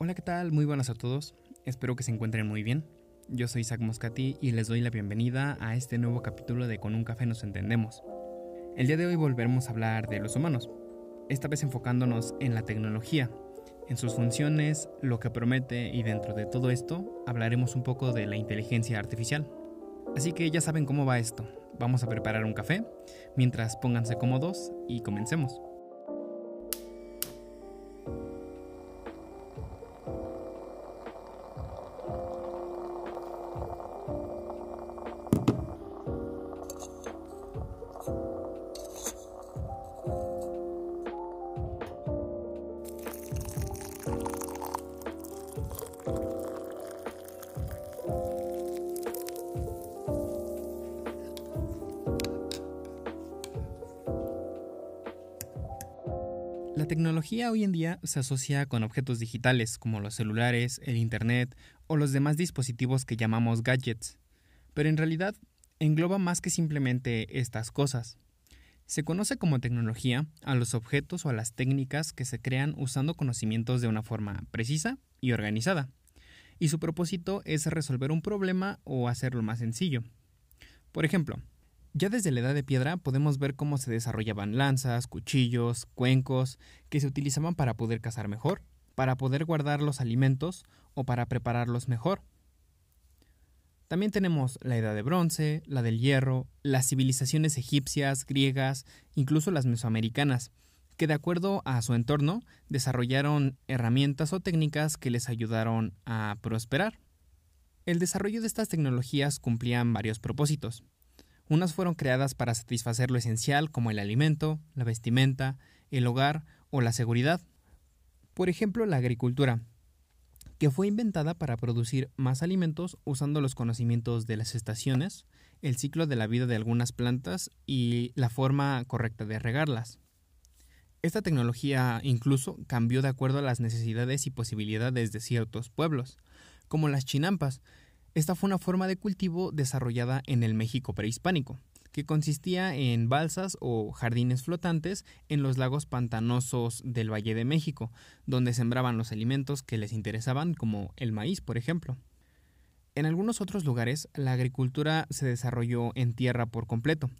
Hola, ¿qué tal? Muy buenas a todos. Espero que se encuentren muy bien. Yo soy Isaac Moscati y les doy la bienvenida a este nuevo capítulo de Con un café nos entendemos. El día de hoy volveremos a hablar de los humanos, esta vez enfocándonos en la tecnología, en sus funciones, lo que promete y dentro de todo esto hablaremos un poco de la inteligencia artificial. Así que ya saben cómo va esto. Vamos a preparar un café, mientras pónganse cómodos y comencemos. Tecnología hoy en día se asocia con objetos digitales como los celulares, el Internet o los demás dispositivos que llamamos gadgets, pero en realidad engloba más que simplemente estas cosas. Se conoce como tecnología a los objetos o a las técnicas que se crean usando conocimientos de una forma precisa y organizada, y su propósito es resolver un problema o hacerlo más sencillo. Por ejemplo, ya desde la edad de piedra podemos ver cómo se desarrollaban lanzas, cuchillos, cuencos, que se utilizaban para poder cazar mejor, para poder guardar los alimentos o para prepararlos mejor. También tenemos la edad de bronce, la del hierro, las civilizaciones egipcias, griegas, incluso las mesoamericanas, que de acuerdo a su entorno desarrollaron herramientas o técnicas que les ayudaron a prosperar. El desarrollo de estas tecnologías cumplían varios propósitos. Unas fueron creadas para satisfacer lo esencial como el alimento, la vestimenta, el hogar o la seguridad. Por ejemplo, la agricultura, que fue inventada para producir más alimentos usando los conocimientos de las estaciones, el ciclo de la vida de algunas plantas y la forma correcta de regarlas. Esta tecnología incluso cambió de acuerdo a las necesidades y posibilidades de ciertos pueblos, como las chinampas, esta fue una forma de cultivo desarrollada en el México prehispánico, que consistía en balsas o jardines flotantes en los lagos pantanosos del Valle de México, donde sembraban los alimentos que les interesaban, como el maíz, por ejemplo. En algunos otros lugares, la agricultura se desarrolló en tierra por completo,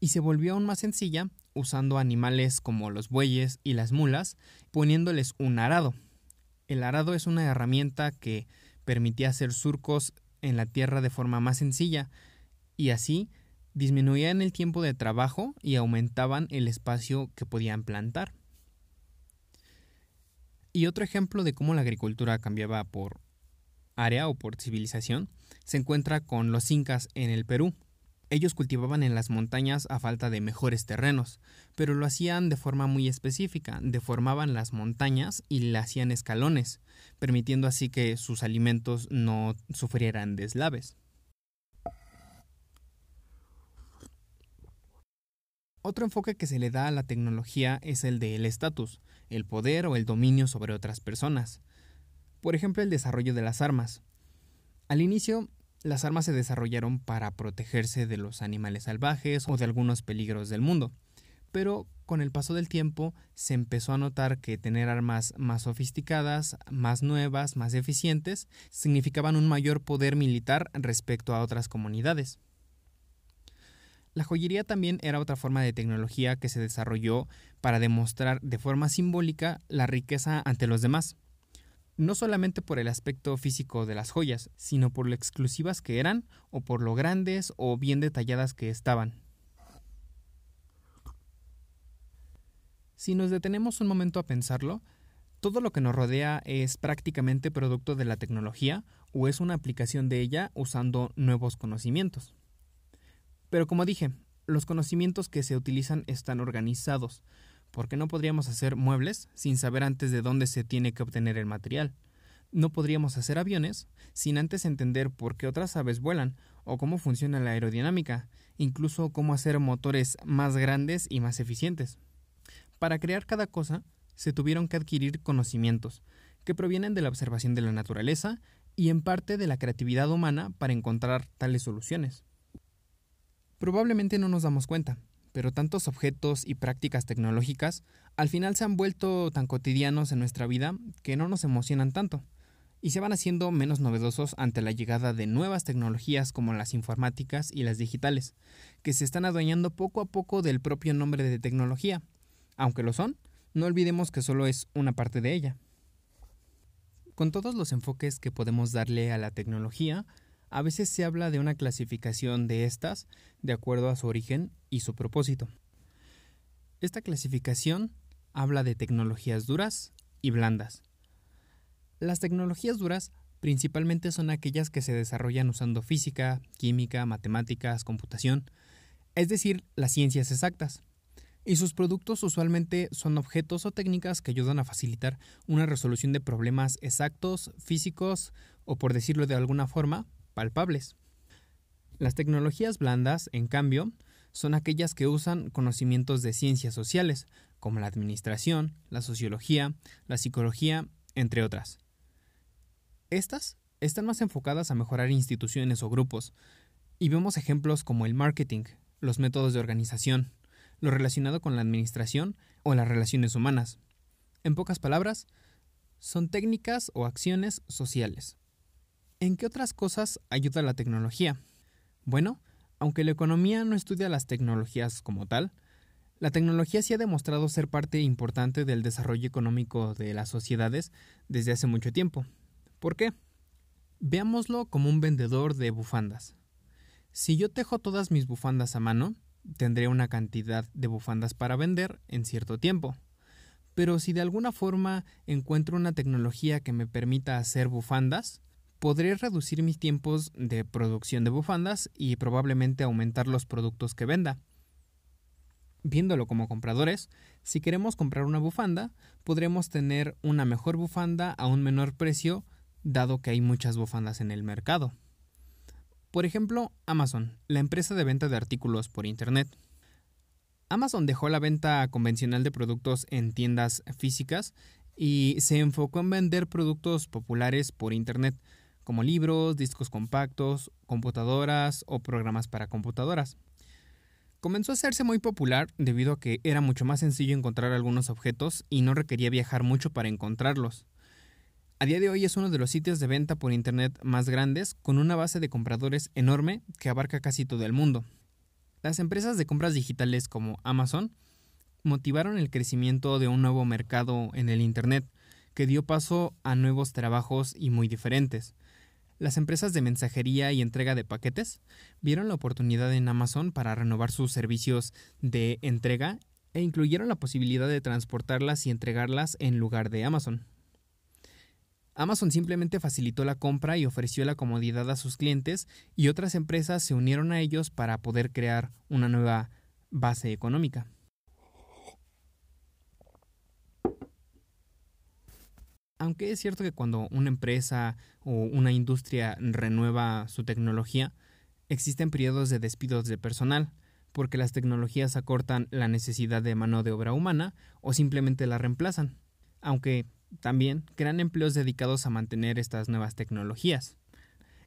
y se volvió aún más sencilla usando animales como los bueyes y las mulas, poniéndoles un arado. El arado es una herramienta que permitía hacer surcos en la tierra de forma más sencilla y así disminuían el tiempo de trabajo y aumentaban el espacio que podían plantar. Y otro ejemplo de cómo la agricultura cambiaba por área o por civilización se encuentra con los incas en el Perú. Ellos cultivaban en las montañas a falta de mejores terrenos, pero lo hacían de forma muy específica, deformaban las montañas y le hacían escalones, permitiendo así que sus alimentos no sufrieran deslaves. Otro enfoque que se le da a la tecnología es el del estatus, el poder o el dominio sobre otras personas. Por ejemplo, el desarrollo de las armas. Al inicio, las armas se desarrollaron para protegerse de los animales salvajes o de algunos peligros del mundo, pero con el paso del tiempo se empezó a notar que tener armas más sofisticadas, más nuevas, más eficientes, significaban un mayor poder militar respecto a otras comunidades. La joyería también era otra forma de tecnología que se desarrolló para demostrar de forma simbólica la riqueza ante los demás no solamente por el aspecto físico de las joyas, sino por lo exclusivas que eran o por lo grandes o bien detalladas que estaban. Si nos detenemos un momento a pensarlo, todo lo que nos rodea es prácticamente producto de la tecnología o es una aplicación de ella usando nuevos conocimientos. Pero como dije, los conocimientos que se utilizan están organizados, porque no podríamos hacer muebles sin saber antes de dónde se tiene que obtener el material. No podríamos hacer aviones sin antes entender por qué otras aves vuelan o cómo funciona la aerodinámica, incluso cómo hacer motores más grandes y más eficientes. Para crear cada cosa, se tuvieron que adquirir conocimientos, que provienen de la observación de la naturaleza y en parte de la creatividad humana para encontrar tales soluciones. Probablemente no nos damos cuenta, pero tantos objetos y prácticas tecnológicas al final se han vuelto tan cotidianos en nuestra vida que no nos emocionan tanto y se van haciendo menos novedosos ante la llegada de nuevas tecnologías como las informáticas y las digitales, que se están adueñando poco a poco del propio nombre de tecnología. Aunque lo son, no olvidemos que solo es una parte de ella. Con todos los enfoques que podemos darle a la tecnología, a veces se habla de una clasificación de estas de acuerdo a su origen y su propósito. Esta clasificación habla de tecnologías duras y blandas. Las tecnologías duras principalmente son aquellas que se desarrollan usando física, química, matemáticas, computación, es decir, las ciencias exactas y sus productos usualmente son objetos o técnicas que ayudan a facilitar una resolución de problemas exactos, físicos o, por decirlo de alguna forma, palpables. Las tecnologías blandas, en cambio, son aquellas que usan conocimientos de ciencias sociales, como la administración, la sociología, la psicología, entre otras. Estas están más enfocadas a mejorar instituciones o grupos, y vemos ejemplos como el marketing, los métodos de organización, lo relacionado con la administración o las relaciones humanas. En pocas palabras, son técnicas o acciones sociales. ¿En qué otras cosas ayuda la tecnología? Bueno, aunque la economía no estudia las tecnologías como tal, la tecnología sí ha demostrado ser parte importante del desarrollo económico de las sociedades desde hace mucho tiempo. ¿Por qué? Veámoslo como un vendedor de bufandas. Si yo tejo todas mis bufandas a mano, tendré una cantidad de bufandas para vender en cierto tiempo. Pero si de alguna forma encuentro una tecnología que me permita hacer bufandas, podré reducir mis tiempos de producción de bufandas y probablemente aumentar los productos que venda. Viéndolo como compradores, si queremos comprar una bufanda, podremos tener una mejor bufanda a un menor precio, dado que hay muchas bufandas en el mercado. Por ejemplo, Amazon, la empresa de venta de artículos por Internet. Amazon dejó la venta convencional de productos en tiendas físicas y se enfocó en vender productos populares por Internet, como libros, discos compactos, computadoras o programas para computadoras. Comenzó a hacerse muy popular debido a que era mucho más sencillo encontrar algunos objetos y no requería viajar mucho para encontrarlos. A día de hoy es uno de los sitios de venta por Internet más grandes, con una base de compradores enorme que abarca casi todo el mundo. Las empresas de compras digitales como Amazon motivaron el crecimiento de un nuevo mercado en el Internet, que dio paso a nuevos trabajos y muy diferentes. Las empresas de mensajería y entrega de paquetes vieron la oportunidad en Amazon para renovar sus servicios de entrega e incluyeron la posibilidad de transportarlas y entregarlas en lugar de Amazon. Amazon simplemente facilitó la compra y ofreció la comodidad a sus clientes y otras empresas se unieron a ellos para poder crear una nueva base económica. Aunque es cierto que cuando una empresa o una industria renueva su tecnología, existen periodos de despidos de personal, porque las tecnologías acortan la necesidad de mano de obra humana o simplemente la reemplazan. Aunque también crean empleos dedicados a mantener estas nuevas tecnologías.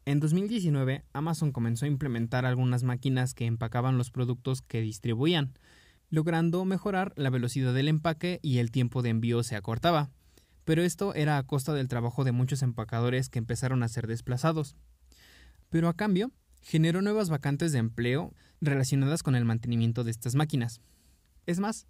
En 2019, Amazon comenzó a implementar algunas máquinas que empacaban los productos que distribuían, logrando mejorar la velocidad del empaque y el tiempo de envío se acortaba. Pero esto era a costa del trabajo de muchos empacadores que empezaron a ser desplazados. Pero a cambio, generó nuevas vacantes de empleo relacionadas con el mantenimiento de estas máquinas. Es más,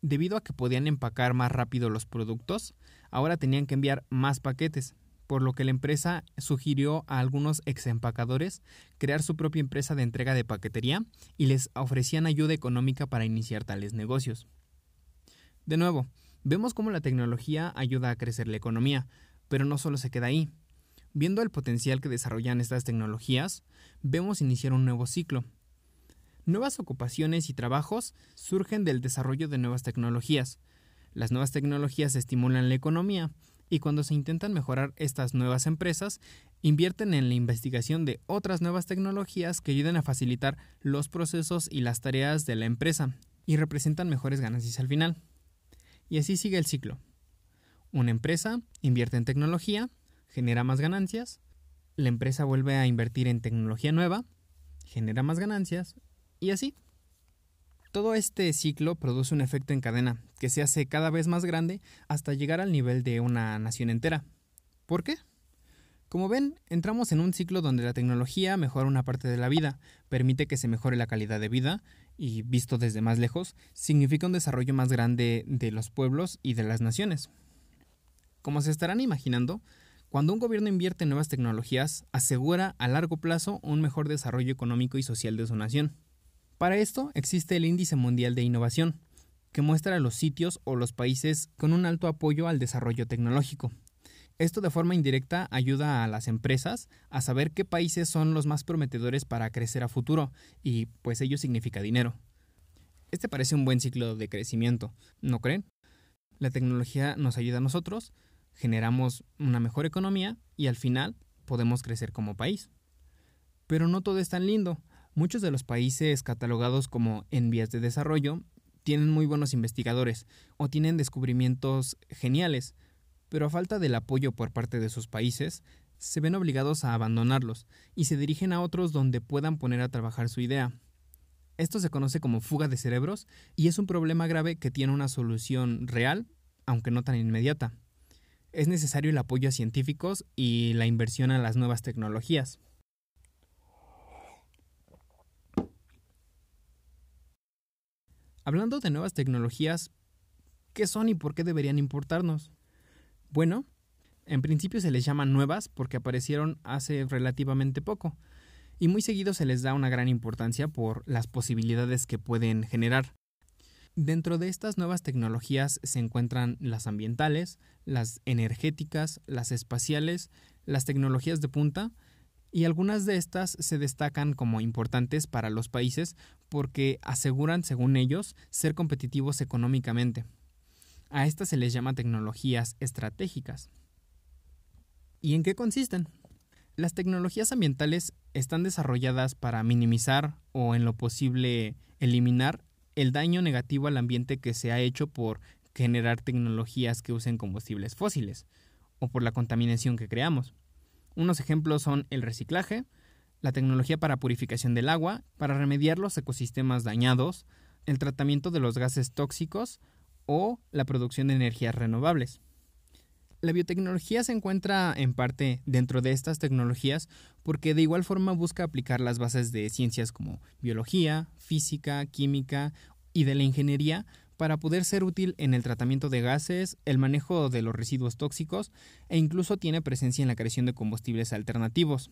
debido a que podían empacar más rápido los productos, ahora tenían que enviar más paquetes, por lo que la empresa sugirió a algunos ex empacadores crear su propia empresa de entrega de paquetería y les ofrecían ayuda económica para iniciar tales negocios. De nuevo, vemos cómo la tecnología ayuda a crecer la economía, pero no solo se queda ahí. Viendo el potencial que desarrollan estas tecnologías, vemos iniciar un nuevo ciclo. Nuevas ocupaciones y trabajos surgen del desarrollo de nuevas tecnologías, las nuevas tecnologías estimulan la economía y cuando se intentan mejorar estas nuevas empresas, invierten en la investigación de otras nuevas tecnologías que ayuden a facilitar los procesos y las tareas de la empresa y representan mejores ganancias al final. Y así sigue el ciclo. Una empresa invierte en tecnología, genera más ganancias, la empresa vuelve a invertir en tecnología nueva, genera más ganancias y así. Todo este ciclo produce un efecto en cadena que se hace cada vez más grande hasta llegar al nivel de una nación entera. ¿Por qué? Como ven, entramos en un ciclo donde la tecnología mejora una parte de la vida, permite que se mejore la calidad de vida y, visto desde más lejos, significa un desarrollo más grande de los pueblos y de las naciones. Como se estarán imaginando, cuando un gobierno invierte en nuevas tecnologías, asegura a largo plazo un mejor desarrollo económico y social de su nación. Para esto existe el Índice Mundial de Innovación, que muestra los sitios o los países con un alto apoyo al desarrollo tecnológico, esto de forma indirecta ayuda a las empresas a saber qué países son los más prometedores para crecer a futuro y pues ello significa dinero. Este parece un buen ciclo de crecimiento, ¿no creen? La tecnología nos ayuda a nosotros, generamos una mejor economía y al final podemos crecer como país. Pero no todo es tan lindo. Muchos de los países catalogados como en vías de desarrollo tienen muy buenos investigadores o tienen descubrimientos geniales, pero a falta del apoyo por parte de sus países, se ven obligados a abandonarlos y se dirigen a otros donde puedan poner a trabajar su idea. Esto se conoce como fuga de cerebros y es un problema grave que tiene una solución real, aunque no tan inmediata. Es necesario el apoyo a científicos y la inversión a las nuevas tecnologías. Hablando de nuevas tecnologías, ¿qué son y por qué deberían importarnos? Bueno, en principio se les llama nuevas porque aparecieron hace relativamente poco, y muy seguido se les da una gran importancia por las posibilidades que pueden generar. Dentro de estas nuevas tecnologías se encuentran las ambientales, las energéticas, las espaciales, las tecnologías de punta, y algunas de estas se destacan como importantes para los países porque aseguran, según ellos, ser competitivos económicamente. A estas se les llama tecnologías estratégicas. ¿Y en qué consisten? Las tecnologías ambientales están desarrolladas para minimizar o en lo posible eliminar el daño negativo al ambiente que se ha hecho por generar tecnologías que usen combustibles fósiles o por la contaminación que creamos. Unos ejemplos son el reciclaje, la tecnología para purificación del agua, para remediar los ecosistemas dañados, el tratamiento de los gases tóxicos o la producción de energías renovables. La biotecnología se encuentra en parte dentro de estas tecnologías porque de igual forma busca aplicar las bases de ciencias como biología, física, química y de la ingeniería para poder ser útil en el tratamiento de gases, el manejo de los residuos tóxicos e incluso tiene presencia en la creación de combustibles alternativos.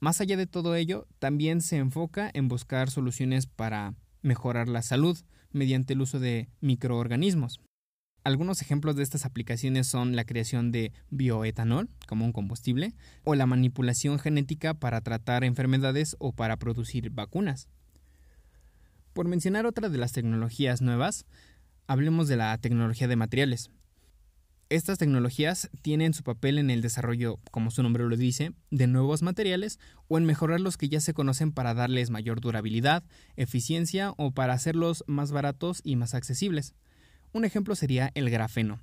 Más allá de todo ello, también se enfoca en buscar soluciones para mejorar la salud, mediante el uso de microorganismos. Algunos ejemplos de estas aplicaciones son la creación de bioetanol como un combustible o la manipulación genética para tratar enfermedades o para producir vacunas. Por mencionar otra de las tecnologías nuevas, hablemos de la tecnología de materiales. Estas tecnologías tienen su papel en el desarrollo, como su nombre lo dice, de nuevos materiales o en mejorar los que ya se conocen para darles mayor durabilidad, eficiencia o para hacerlos más baratos y más accesibles. Un ejemplo sería el grafeno.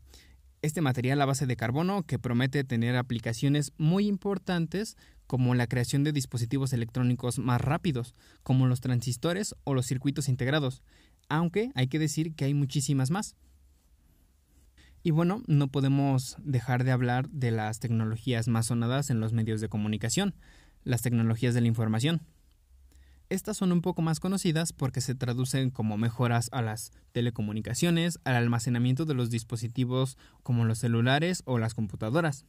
Este material a base de carbono que promete tener aplicaciones muy importantes como la creación de dispositivos electrónicos más rápidos, como los transistores o los circuitos integrados, aunque hay que decir que hay muchísimas más. Y bueno, no podemos dejar de hablar de las tecnologías más sonadas en los medios de comunicación, las tecnologías de la información. Estas son un poco más conocidas porque se traducen como mejoras a las telecomunicaciones, al almacenamiento de los dispositivos como los celulares o las computadoras.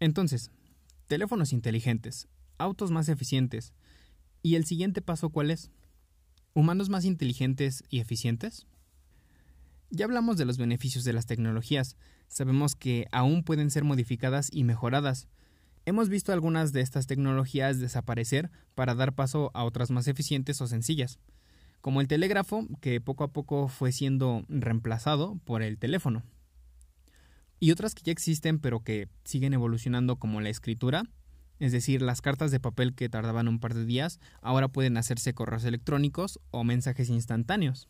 Entonces, teléfonos inteligentes, autos más eficientes. ¿Y el siguiente paso cuál es? ¿Humanos más inteligentes y eficientes? Ya hablamos de los beneficios de las tecnologías, sabemos que aún pueden ser modificadas y mejoradas. Hemos visto algunas de estas tecnologías desaparecer para dar paso a otras más eficientes o sencillas, como el telégrafo, que poco a poco fue siendo reemplazado por el teléfono. Y otras que ya existen pero que siguen evolucionando como la escritura, es decir, las cartas de papel que tardaban un par de días ahora pueden hacerse correos electrónicos o mensajes instantáneos.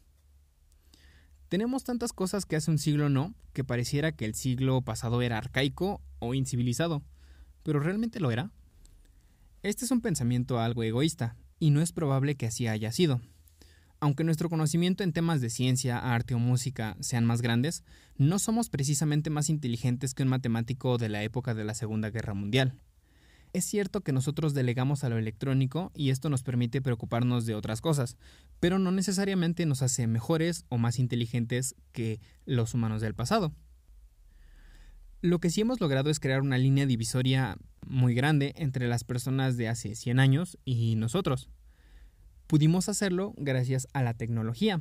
Tenemos tantas cosas que hace un siglo no, que pareciera que el siglo pasado era arcaico o incivilizado, pero ¿realmente lo era? Este es un pensamiento algo egoísta, y no es probable que así haya sido. Aunque nuestro conocimiento en temas de ciencia, arte o música sean más grandes, no somos precisamente más inteligentes que un matemático de la época de la Segunda Guerra Mundial. Es cierto que nosotros delegamos a lo electrónico y esto nos permite preocuparnos de otras cosas, pero no necesariamente nos hace mejores o más inteligentes que los humanos del pasado. Lo que sí hemos logrado es crear una línea divisoria muy grande entre las personas de hace 100 años y nosotros. Pudimos hacerlo gracias a la tecnología.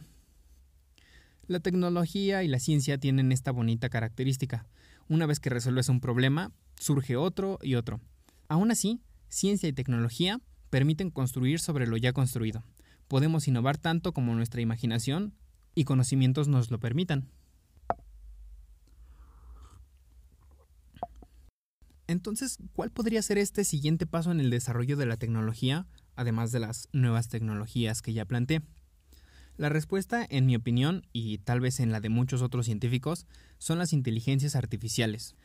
La tecnología y la ciencia tienen esta bonita característica. Una vez que resuelves un problema, surge otro y otro. Aún así, ciencia y tecnología permiten construir sobre lo ya construido. Podemos innovar tanto como nuestra imaginación y conocimientos nos lo permitan. Entonces, ¿cuál podría ser este siguiente paso en el desarrollo de la tecnología, además de las nuevas tecnologías que ya planteé? La respuesta, en mi opinión, y tal vez en la de muchos otros científicos, son las inteligencias artificiales.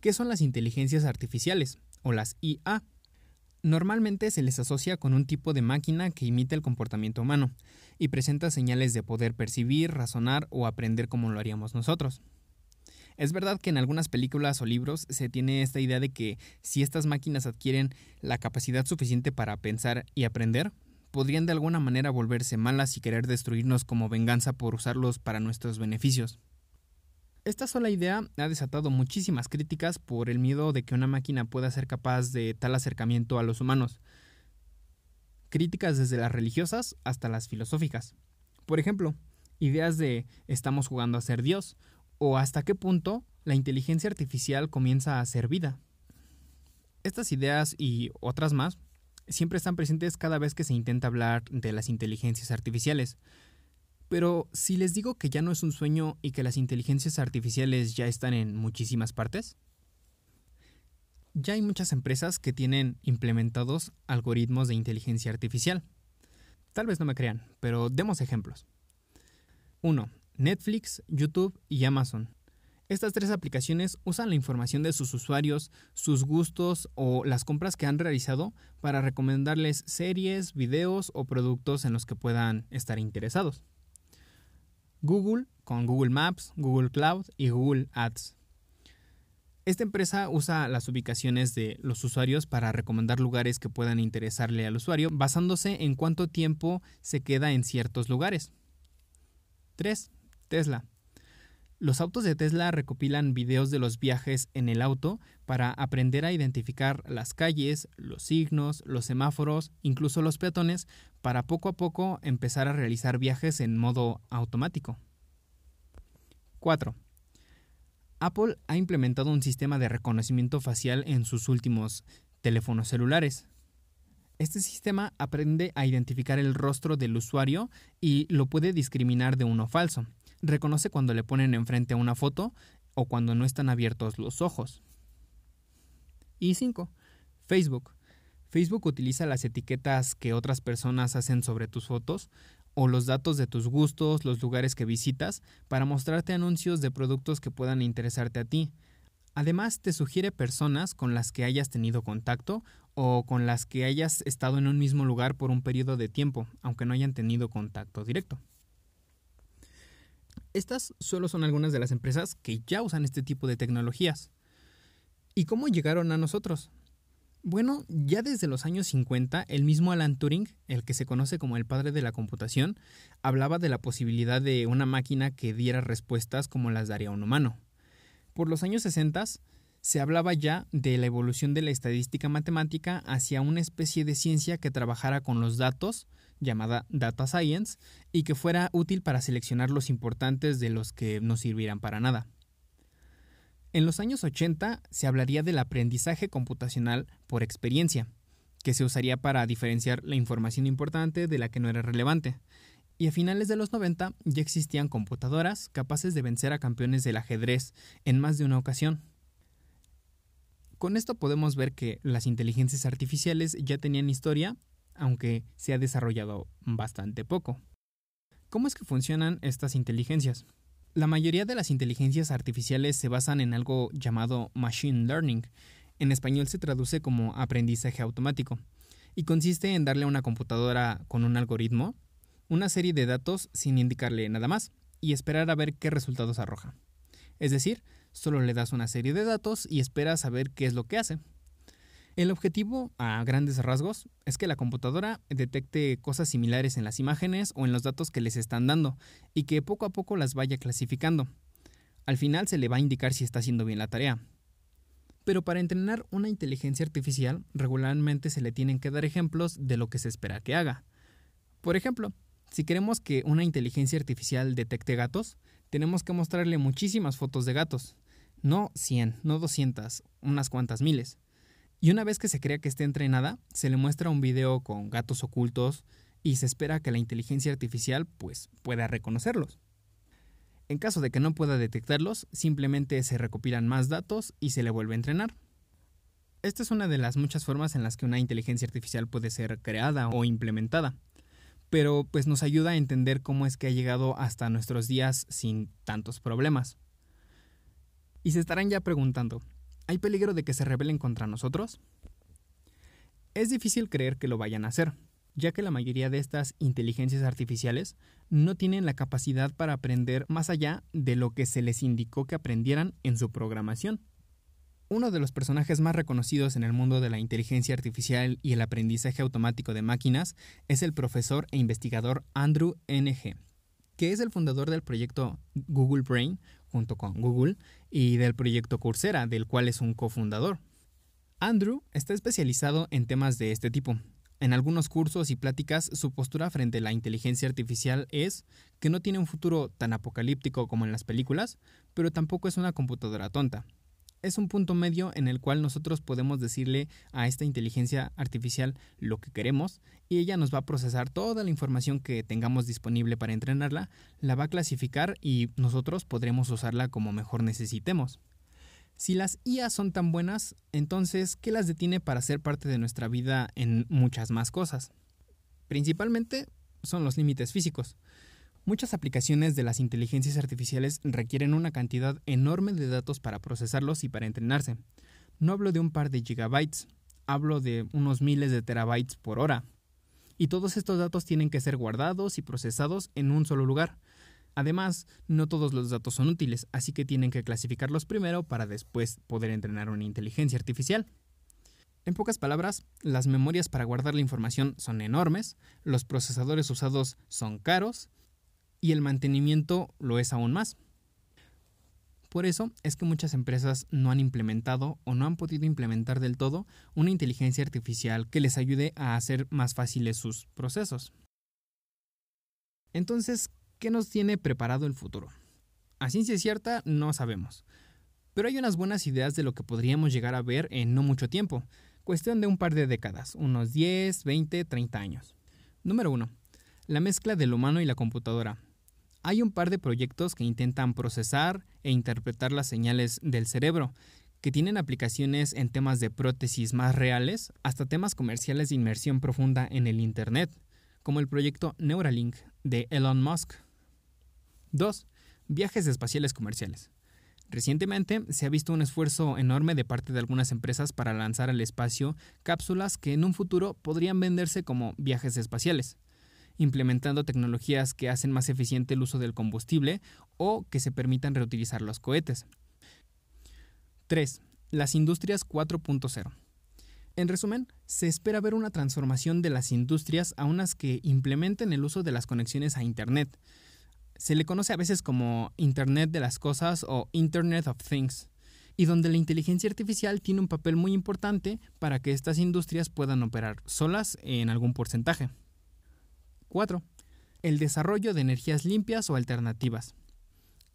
¿Qué son las inteligencias artificiales? O las IA. Normalmente se les asocia con un tipo de máquina que imita el comportamiento humano y presenta señales de poder percibir, razonar o aprender como lo haríamos nosotros. Es verdad que en algunas películas o libros se tiene esta idea de que si estas máquinas adquieren la capacidad suficiente para pensar y aprender, podrían de alguna manera volverse malas y querer destruirnos como venganza por usarlos para nuestros beneficios. Esta sola idea ha desatado muchísimas críticas por el miedo de que una máquina pueda ser capaz de tal acercamiento a los humanos. Críticas desde las religiosas hasta las filosóficas. Por ejemplo, ideas de estamos jugando a ser Dios o hasta qué punto la inteligencia artificial comienza a ser vida. Estas ideas y otras más siempre están presentes cada vez que se intenta hablar de las inteligencias artificiales, pero si les digo que ya no es un sueño y que las inteligencias artificiales ya están en muchísimas partes, ya hay muchas empresas que tienen implementados algoritmos de inteligencia artificial. Tal vez no me crean, pero demos ejemplos. 1. Netflix, YouTube y Amazon. Estas tres aplicaciones usan la información de sus usuarios, sus gustos o las compras que han realizado para recomendarles series, videos o productos en los que puedan estar interesados. Google con Google Maps, Google Cloud y Google Ads. Esta empresa usa las ubicaciones de los usuarios para recomendar lugares que puedan interesarle al usuario basándose en cuánto tiempo se queda en ciertos lugares. 3. Tesla. Los autos de Tesla recopilan videos de los viajes en el auto para aprender a identificar las calles, los signos, los semáforos, incluso los peatones, para poco a poco empezar a realizar viajes en modo automático. 4. Apple ha implementado un sistema de reconocimiento facial en sus últimos teléfonos celulares. Este sistema aprende a identificar el rostro del usuario y lo puede discriminar de uno falso reconoce cuando le ponen enfrente una foto o cuando no están abiertos los ojos. Y 5. Facebook. Facebook utiliza las etiquetas que otras personas hacen sobre tus fotos o los datos de tus gustos, los lugares que visitas, para mostrarte anuncios de productos que puedan interesarte a ti. Además, te sugiere personas con las que hayas tenido contacto o con las que hayas estado en un mismo lugar por un periodo de tiempo, aunque no hayan tenido contacto directo. Estas solo son algunas de las empresas que ya usan este tipo de tecnologías. ¿Y cómo llegaron a nosotros? Bueno, ya desde los años 50, el mismo Alan Turing, el que se conoce como el padre de la computación, hablaba de la posibilidad de una máquina que diera respuestas como las daría un humano. Por los años 60 se hablaba ya de la evolución de la estadística matemática hacia una especie de ciencia que trabajara con los datos, llamada Data Science, y que fuera útil para seleccionar los importantes de los que no sirvieran para nada. En los años 80 se hablaría del aprendizaje computacional por experiencia, que se usaría para diferenciar la información importante de la que no era relevante. Y a finales de los 90 ya existían computadoras capaces de vencer a campeones del ajedrez en más de una ocasión. Con esto podemos ver que las inteligencias artificiales ya tenían historia, aunque se ha desarrollado bastante poco. ¿Cómo es que funcionan estas inteligencias? La mayoría de las inteligencias artificiales se basan en algo llamado Machine Learning. En español se traduce como aprendizaje automático y consiste en darle a una computadora con un algoritmo una serie de datos sin indicarle nada más y esperar a ver qué resultados arroja. Es decir, solo le das una serie de datos y esperas a ver qué es lo que hace. El objetivo, a grandes rasgos, es que la computadora detecte cosas similares en las imágenes o en los datos que les están dando y que poco a poco las vaya clasificando. Al final se le va a indicar si está haciendo bien la tarea. Pero para entrenar una inteligencia artificial, regularmente se le tienen que dar ejemplos de lo que se espera que haga. Por ejemplo, si queremos que una inteligencia artificial detecte gatos, tenemos que mostrarle muchísimas fotos de gatos. No 100, no 200, unas cuantas miles. Y una vez que se crea que esté entrenada, se le muestra un video con gatos ocultos y se espera que la inteligencia artificial pues pueda reconocerlos. En caso de que no pueda detectarlos, simplemente se recopilan más datos y se le vuelve a entrenar. Esta es una de las muchas formas en las que una inteligencia artificial puede ser creada o implementada, pero pues nos ayuda a entender cómo es que ha llegado hasta nuestros días sin tantos problemas. Y se estarán ya preguntando, ¿Hay peligro de que se rebelen contra nosotros? Es difícil creer que lo vayan a hacer, ya que la mayoría de estas inteligencias artificiales no tienen la capacidad para aprender más allá de lo que se les indicó que aprendieran en su programación. Uno de los personajes más reconocidos en el mundo de la inteligencia artificial y el aprendizaje automático de máquinas es el profesor e investigador Andrew Ng, que es el fundador del proyecto Google Brain, junto con Google, y del proyecto Coursera, del cual es un cofundador. Andrew está especializado en temas de este tipo. En algunos cursos y pláticas su postura frente a la inteligencia artificial es que no tiene un futuro tan apocalíptico como en las películas, pero tampoco es una computadora tonta es un punto medio en el cual nosotros podemos decirle a esta inteligencia artificial lo que queremos y ella nos va a procesar toda la información que tengamos disponible para entrenarla, la va a clasificar y nosotros podremos usarla como mejor necesitemos. Si las IA son tan buenas, entonces, ¿qué las detiene para ser parte de nuestra vida en muchas más cosas? Principalmente son los límites físicos. Muchas aplicaciones de las inteligencias artificiales requieren una cantidad enorme de datos para procesarlos y para entrenarse. No hablo de un par de gigabytes, hablo de unos miles de terabytes por hora. Y todos estos datos tienen que ser guardados y procesados en un solo lugar. Además, no todos los datos son útiles, así que tienen que clasificarlos primero para después poder entrenar una inteligencia artificial. En pocas palabras, las memorias para guardar la información son enormes, los procesadores usados son caros y el mantenimiento lo es aún más. Por eso es que muchas empresas no han implementado o no han podido implementar del todo una inteligencia artificial que les ayude a hacer más fáciles sus procesos. Entonces, ¿qué nos tiene preparado el futuro? A ciencia cierta no sabemos, pero hay unas buenas ideas de lo que podríamos llegar a ver en no mucho tiempo, cuestión de un par de décadas, unos 10, 20, 30 años. Número 1. La mezcla del humano y la computadora, hay un par de proyectos que intentan procesar e interpretar las señales del cerebro, que tienen aplicaciones en temas de prótesis más reales hasta temas comerciales de inmersión profunda en el Internet, como el proyecto Neuralink de Elon Musk. 2. Viajes espaciales comerciales. Recientemente se ha visto un esfuerzo enorme de parte de algunas empresas para lanzar al espacio cápsulas que en un futuro podrían venderse como viajes espaciales implementando tecnologías que hacen más eficiente el uso del combustible o que se permitan reutilizar los cohetes. 3. Las industrias 4.0. En resumen, se espera ver una transformación de las industrias a unas que implementen el uso de las conexiones a Internet. Se le conoce a veces como Internet de las Cosas o Internet of Things, y donde la inteligencia artificial tiene un papel muy importante para que estas industrias puedan operar solas en algún porcentaje. 4. El desarrollo de energías limpias o alternativas.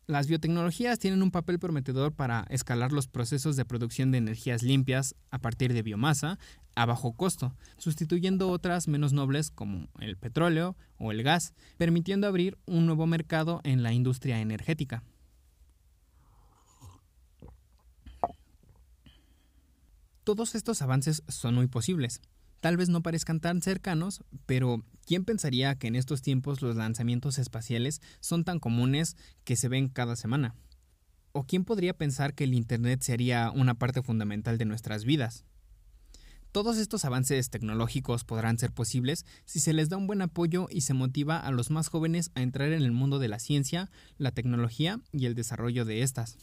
Las biotecnologías tienen un papel prometedor para escalar los procesos de producción de energías limpias a partir de biomasa a bajo costo, sustituyendo otras menos nobles como el petróleo o el gas, permitiendo abrir un nuevo mercado en la industria energética. Todos estos avances son muy posibles, tal vez no parezcan tan cercanos, pero ¿quién pensaría que en estos tiempos los lanzamientos espaciales son tan comunes que se ven cada semana? ¿O quién podría pensar que el Internet sería una parte fundamental de nuestras vidas? Todos estos avances tecnológicos podrán ser posibles si se les da un buen apoyo y se motiva a los más jóvenes a entrar en el mundo de la ciencia, la tecnología y el desarrollo de estas.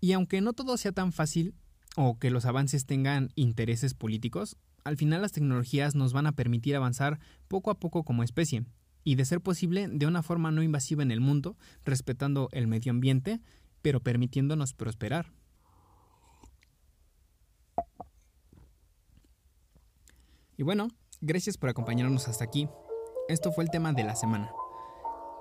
Y aunque no todo sea tan fácil o que los avances tengan intereses políticos, al final las tecnologías nos van a permitir avanzar poco a poco como especie, y de ser posible de una forma no invasiva en el mundo, respetando el medio ambiente, pero permitiéndonos prosperar. Y bueno, gracias por acompañarnos hasta aquí. Esto fue el tema de la semana.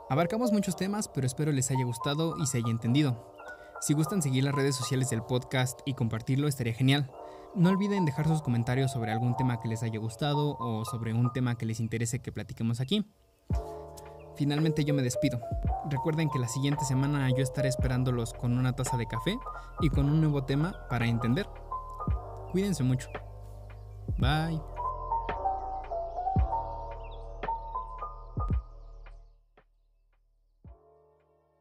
Abarcamos muchos temas, pero espero les haya gustado y se haya entendido. Si gustan seguir las redes sociales del podcast y compartirlo, estaría genial. No olviden dejar sus comentarios sobre algún tema que les haya gustado o sobre un tema que les interese que platiquemos aquí. Finalmente yo me despido. Recuerden que la siguiente semana yo estaré esperándolos con una taza de café y con un nuevo tema para entender. Cuídense mucho. Bye.